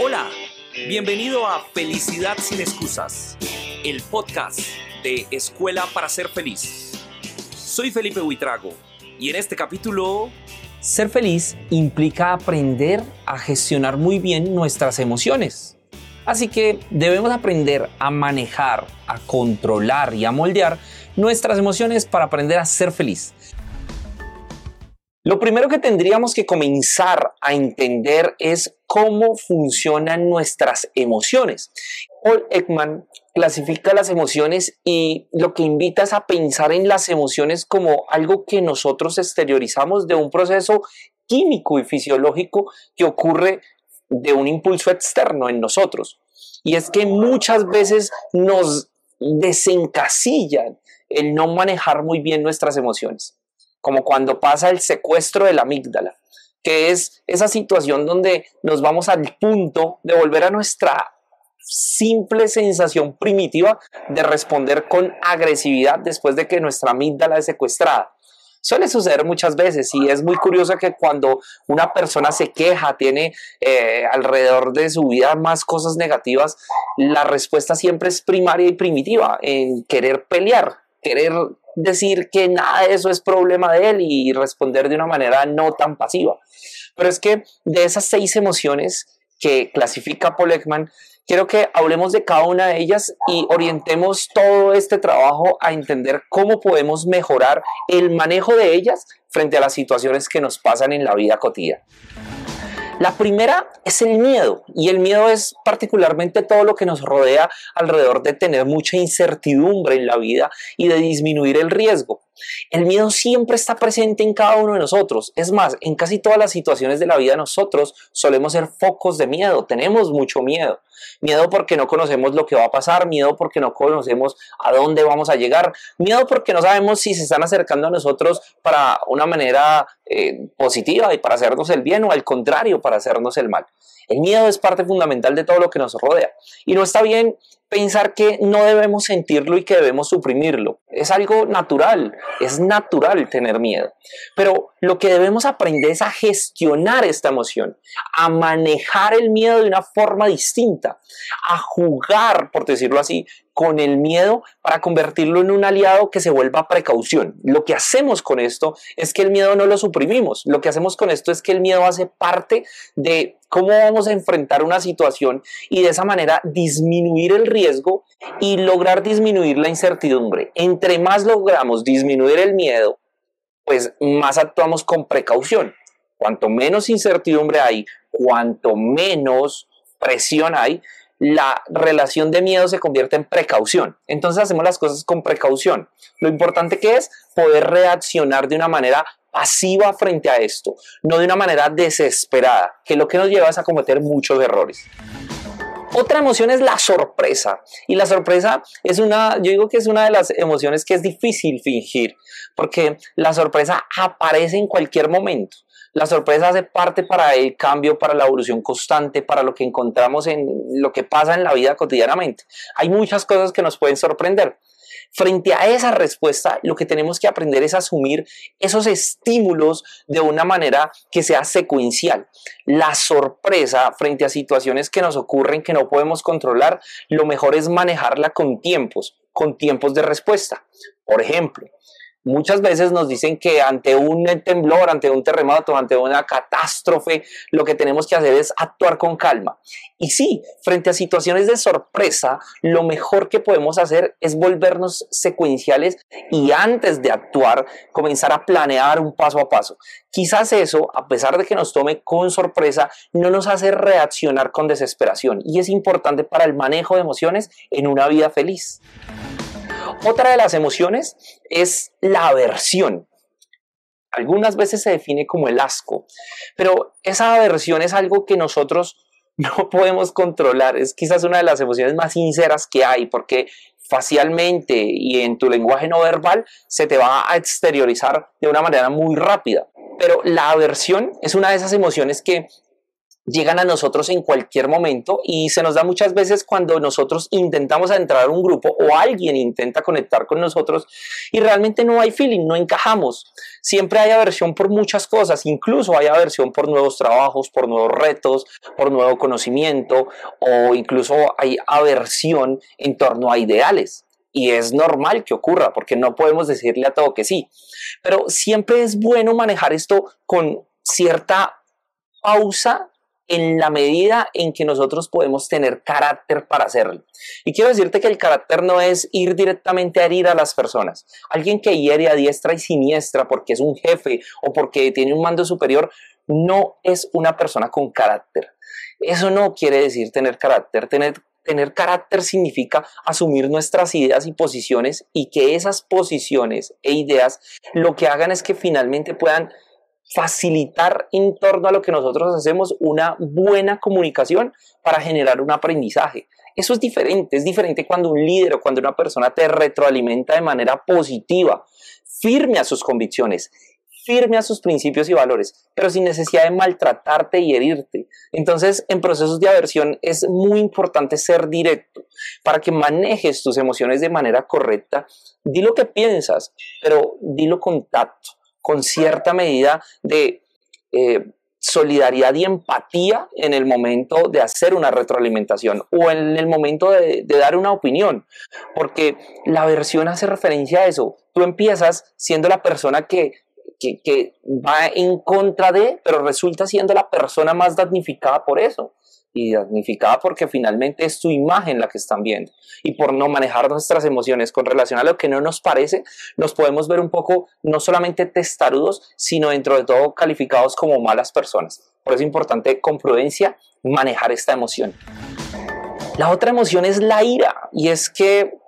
Hola, bienvenido a Felicidad sin excusas, el podcast de Escuela para ser feliz. Soy Felipe Huitrago y en este capítulo... Ser feliz implica aprender a gestionar muy bien nuestras emociones. Así que debemos aprender a manejar, a controlar y a moldear nuestras emociones para aprender a ser feliz. Lo primero que tendríamos que comenzar a entender es cómo funcionan nuestras emociones. Paul Ekman clasifica las emociones y lo que invita es a pensar en las emociones como algo que nosotros exteriorizamos de un proceso químico y fisiológico que ocurre de un impulso externo en nosotros. Y es que muchas veces nos desencasillan el no manejar muy bien nuestras emociones como cuando pasa el secuestro de la amígdala, que es esa situación donde nos vamos al punto de volver a nuestra simple sensación primitiva de responder con agresividad después de que nuestra amígdala es secuestrada. Suele suceder muchas veces y es muy curioso que cuando una persona se queja, tiene eh, alrededor de su vida más cosas negativas, la respuesta siempre es primaria y primitiva en querer pelear, querer decir que nada de eso es problema de él y responder de una manera no tan pasiva. Pero es que de esas seis emociones que clasifica Paul quiero que hablemos de cada una de ellas y orientemos todo este trabajo a entender cómo podemos mejorar el manejo de ellas frente a las situaciones que nos pasan en la vida cotidiana. La primera es el miedo y el miedo es particularmente todo lo que nos rodea alrededor de tener mucha incertidumbre en la vida y de disminuir el riesgo. El miedo siempre está presente en cada uno de nosotros. Es más, en casi todas las situaciones de la vida nosotros solemos ser focos de miedo, tenemos mucho miedo. Miedo porque no conocemos lo que va a pasar, miedo porque no conocemos a dónde vamos a llegar, miedo porque no sabemos si se están acercando a nosotros para una manera eh, positiva y para hacernos el bien o al contrario, para hacernos el mal. El miedo es parte fundamental de todo lo que nos rodea y no está bien pensar que no debemos sentirlo y que debemos suprimirlo. Es algo natural, es natural tener miedo. Pero lo que debemos aprender es a gestionar esta emoción, a manejar el miedo de una forma distinta, a jugar, por decirlo así, con el miedo para convertirlo en un aliado que se vuelva precaución. Lo que hacemos con esto es que el miedo no lo suprimimos. Lo que hacemos con esto es que el miedo hace parte de cómo vamos a enfrentar una situación y de esa manera disminuir el riesgo y lograr disminuir la incertidumbre. Entre más logramos disminuir el miedo, pues más actuamos con precaución. Cuanto menos incertidumbre hay, cuanto menos presión hay, la relación de miedo se convierte en precaución. Entonces hacemos las cosas con precaución. Lo importante que es poder reaccionar de una manera pasiva frente a esto, no de una manera desesperada, que lo que nos lleva es a cometer muchos errores. Otra emoción es la sorpresa. Y la sorpresa es una, yo digo que es una de las emociones que es difícil fingir, porque la sorpresa aparece en cualquier momento. La sorpresa hace parte para el cambio, para la evolución constante, para lo que encontramos en lo que pasa en la vida cotidianamente. Hay muchas cosas que nos pueden sorprender. Frente a esa respuesta, lo que tenemos que aprender es asumir esos estímulos de una manera que sea secuencial. La sorpresa frente a situaciones que nos ocurren que no podemos controlar, lo mejor es manejarla con tiempos, con tiempos de respuesta. Por ejemplo, Muchas veces nos dicen que ante un temblor, ante un terremoto, ante una catástrofe, lo que tenemos que hacer es actuar con calma. Y sí, frente a situaciones de sorpresa, lo mejor que podemos hacer es volvernos secuenciales y antes de actuar, comenzar a planear un paso a paso. Quizás eso, a pesar de que nos tome con sorpresa, no nos hace reaccionar con desesperación y es importante para el manejo de emociones en una vida feliz. Otra de las emociones es la aversión. Algunas veces se define como el asco, pero esa aversión es algo que nosotros no podemos controlar. Es quizás una de las emociones más sinceras que hay porque facialmente y en tu lenguaje no verbal se te va a exteriorizar de una manera muy rápida. Pero la aversión es una de esas emociones que llegan a nosotros en cualquier momento y se nos da muchas veces cuando nosotros intentamos entrar a un grupo o alguien intenta conectar con nosotros y realmente no hay feeling, no encajamos. Siempre hay aversión por muchas cosas, incluso hay aversión por nuevos trabajos, por nuevos retos, por nuevo conocimiento o incluso hay aversión en torno a ideales. Y es normal que ocurra porque no podemos decirle a todo que sí. Pero siempre es bueno manejar esto con cierta pausa en la medida en que nosotros podemos tener carácter para hacerlo. Y quiero decirte que el carácter no es ir directamente a herir a las personas. Alguien que hiere a diestra y siniestra porque es un jefe o porque tiene un mando superior, no es una persona con carácter. Eso no quiere decir tener carácter. Tener, tener carácter significa asumir nuestras ideas y posiciones y que esas posiciones e ideas lo que hagan es que finalmente puedan facilitar en torno a lo que nosotros hacemos una buena comunicación para generar un aprendizaje. Eso es diferente, es diferente cuando un líder o cuando una persona te retroalimenta de manera positiva, firme a sus convicciones, firme a sus principios y valores, pero sin necesidad de maltratarte y herirte. Entonces, en procesos de aversión es muy importante ser directo para que manejes tus emociones de manera correcta. Di lo que piensas, pero dilo con tacto con cierta medida de eh, solidaridad y empatía en el momento de hacer una retroalimentación o en el momento de, dar una opinión, porque la versión hace referencia a eso. Tú empiezas siendo la persona que, que, que va en contra de, pero resulta siendo la persona más damnificada por eso y damnificada porque finalmente es tu imagen la que están viendo. Y por no manejar nuestras emociones con relación a lo que no nos parece, nos podemos ver un poco no solamente testarudos, sino dentro de todo calificados como malas personas. Por eso es importante con prudencia manejar esta emoción. La otra emoción es la ira y es que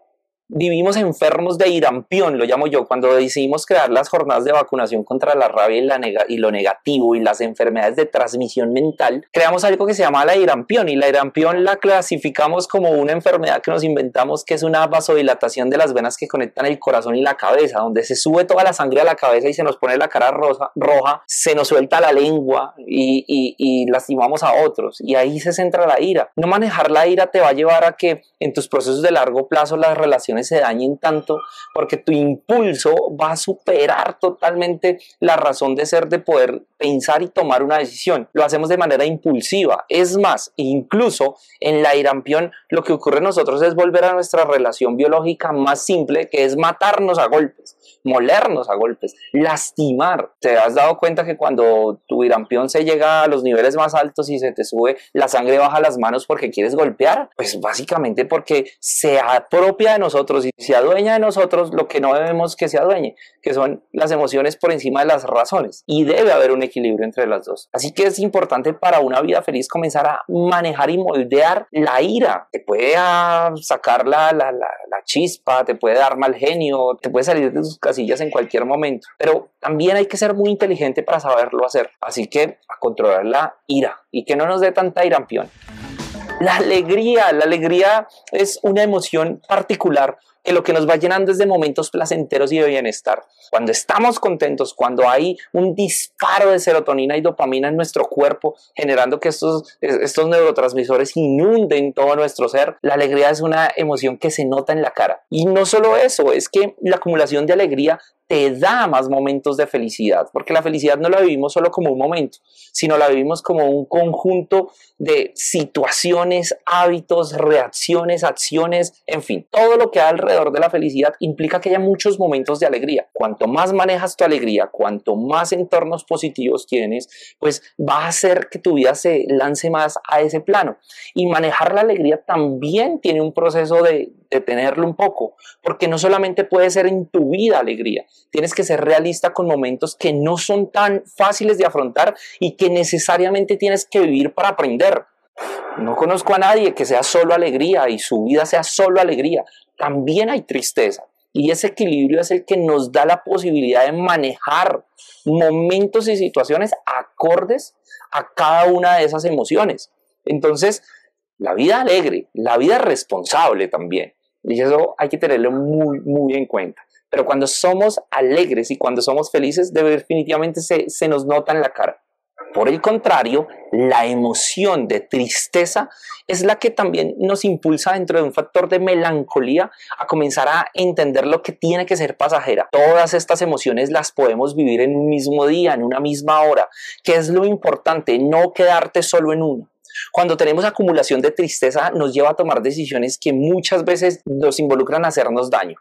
vivimos enfermos de irampión, lo llamo yo, cuando decidimos crear las jornadas de vacunación contra la rabia y, la y, lo negativo y las enfermedades de transmisión mental, creamos algo que se llama la irampión y la irampión la clasificamos como una enfermedad que nos inventamos que es una vasodilatación de las venas que conectan el corazón y la cabeza, donde se sube toda la sangre a la cabeza y se nos pone la cara roja, se nos suelta la lengua y, y lastimamos a otros y ahí se centra la ira. No manejar la ira te va a llevar a que en tus procesos de largo plazo las relaciones se dañen tanto porque tu impulso va a superar totalmente la razón de ser de poder pensar y tomar una decisión. Lo hacemos de manera impulsiva. Es más, incluso en la irampión lo que ocurre en nosotros es volver a nuestra relación biológica más simple, que es matarnos a golpes, molernos a golpes, lastimar. ¿Te has dado cuenta que cuando tu irampión se llega a los niveles más altos y se te sube, la sangre baja a las manos porque quieres golpear? Pues básicamente porque se apropia de nosotros y se adueña de nosotros lo que no debemos que se adueñe, que son las emociones por encima de las razones. Y debe haber un equilibrio entre las dos. Así que es importante para una vida feliz comenzar a manejar y moldear la ira. Te puede sacar la, la, la, la chispa, te puede dar mal genio, te puede salir de tus casillas en cualquier momento. Pero también hay que ser muy inteligente para saberlo hacer. Así que a controlar la ira y que no nos dé tanta irampión. La alegría, la alegría es una emoción particular que lo que nos va llenando es de momentos placenteros y de bienestar. Cuando estamos contentos, cuando hay un disparo de serotonina y dopamina en nuestro cuerpo, generando que estos, estos neurotransmisores inunden todo nuestro ser, la alegría es una emoción que se nota en la cara. Y no solo eso, es que la acumulación de alegría te da más momentos de felicidad, porque la felicidad no la vivimos solo como un momento, sino la vivimos como un conjunto de situaciones, hábitos, reacciones, acciones, en fin, todo lo que hay alrededor de la felicidad implica que haya muchos momentos de alegría. Cuanto más manejas tu alegría, cuanto más entornos positivos tienes, pues va a hacer que tu vida se lance más a ese plano. Y manejar la alegría también tiene un proceso de, de tenerlo un poco, porque no solamente puede ser en tu vida alegría, tienes que ser realista con momentos que no son tan fáciles de afrontar y que necesariamente tienes que vivir para aprender. No conozco a nadie que sea solo alegría y su vida sea solo alegría. También hay tristeza. Y ese equilibrio es el que nos da la posibilidad de manejar momentos y situaciones acordes a cada una de esas emociones. Entonces, la vida alegre, la vida responsable también. Y eso hay que tenerlo muy, muy en cuenta. Pero cuando somos alegres y cuando somos felices, definitivamente se, se nos nota en la cara. Por el contrario, la emoción de tristeza es la que también nos impulsa dentro de un factor de melancolía a comenzar a entender lo que tiene que ser pasajera. Todas estas emociones las podemos vivir en un mismo día, en una misma hora, que es lo importante, no quedarte solo en uno. Cuando tenemos acumulación de tristeza nos lleva a tomar decisiones que muchas veces nos involucran a hacernos daño.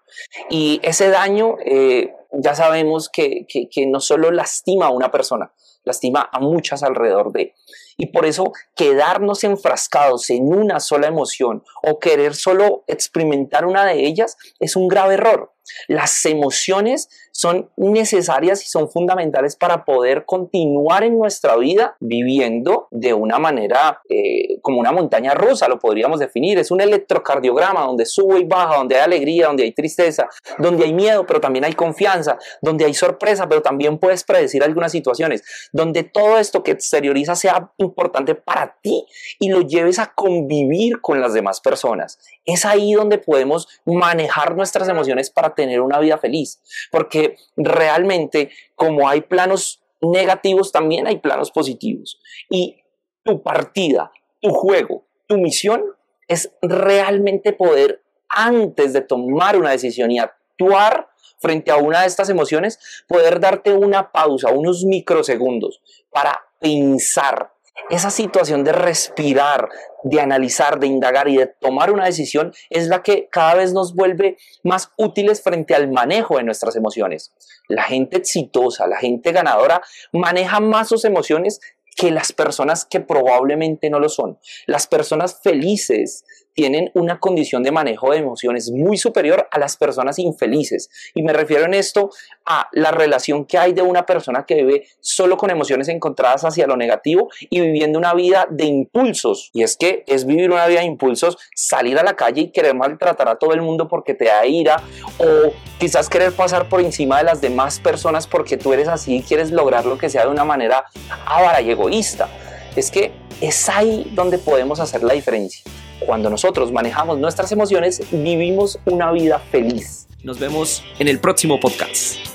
Y ese daño eh, ya sabemos que, que, que no solo lastima a una persona, lastima a muchas alrededor de. Y por eso quedarnos enfrascados en una sola emoción o querer solo experimentar una de ellas es un grave error. Las emociones son necesarias y son fundamentales para poder continuar en nuestra vida viviendo de una manera eh, como una montaña rusa, lo podríamos definir. Es un electrocardiograma donde sube y baja, donde hay alegría, donde hay tristeza, donde hay miedo, pero también hay confianza, donde hay sorpresa, pero también puedes predecir algunas situaciones, donde todo esto que exterioriza sea importante para ti y lo lleves a convivir con las demás personas. Es ahí donde podemos manejar nuestras emociones para tener una vida feliz, porque realmente como hay planos negativos, también hay planos positivos. Y tu partida, tu juego, tu misión es realmente poder, antes de tomar una decisión y actuar frente a una de estas emociones, poder darte una pausa, unos microsegundos para pensar esa situación de respirar, de analizar, de indagar y de tomar una decisión es la que cada vez nos vuelve más útiles frente al manejo de nuestras emociones. La gente exitosa, la gente ganadora maneja más sus emociones que las personas que probablemente no lo son. Las personas felices tienen una condición de manejo de emociones muy superior a las personas infelices. Y me refiero en esto a la relación que hay de una persona que vive solo con emociones encontradas hacia lo negativo y viviendo una vida de impulsos. Y es que es vivir una vida de impulsos, salir a la calle y querer maltratar a todo el mundo porque te da ira o quizás querer pasar por encima de las demás personas porque tú eres así y quieres lograr lo que sea de una manera avara y egoísta. Es que es ahí donde podemos hacer la diferencia. Cuando nosotros manejamos nuestras emociones, vivimos una vida feliz. Nos vemos en el próximo podcast.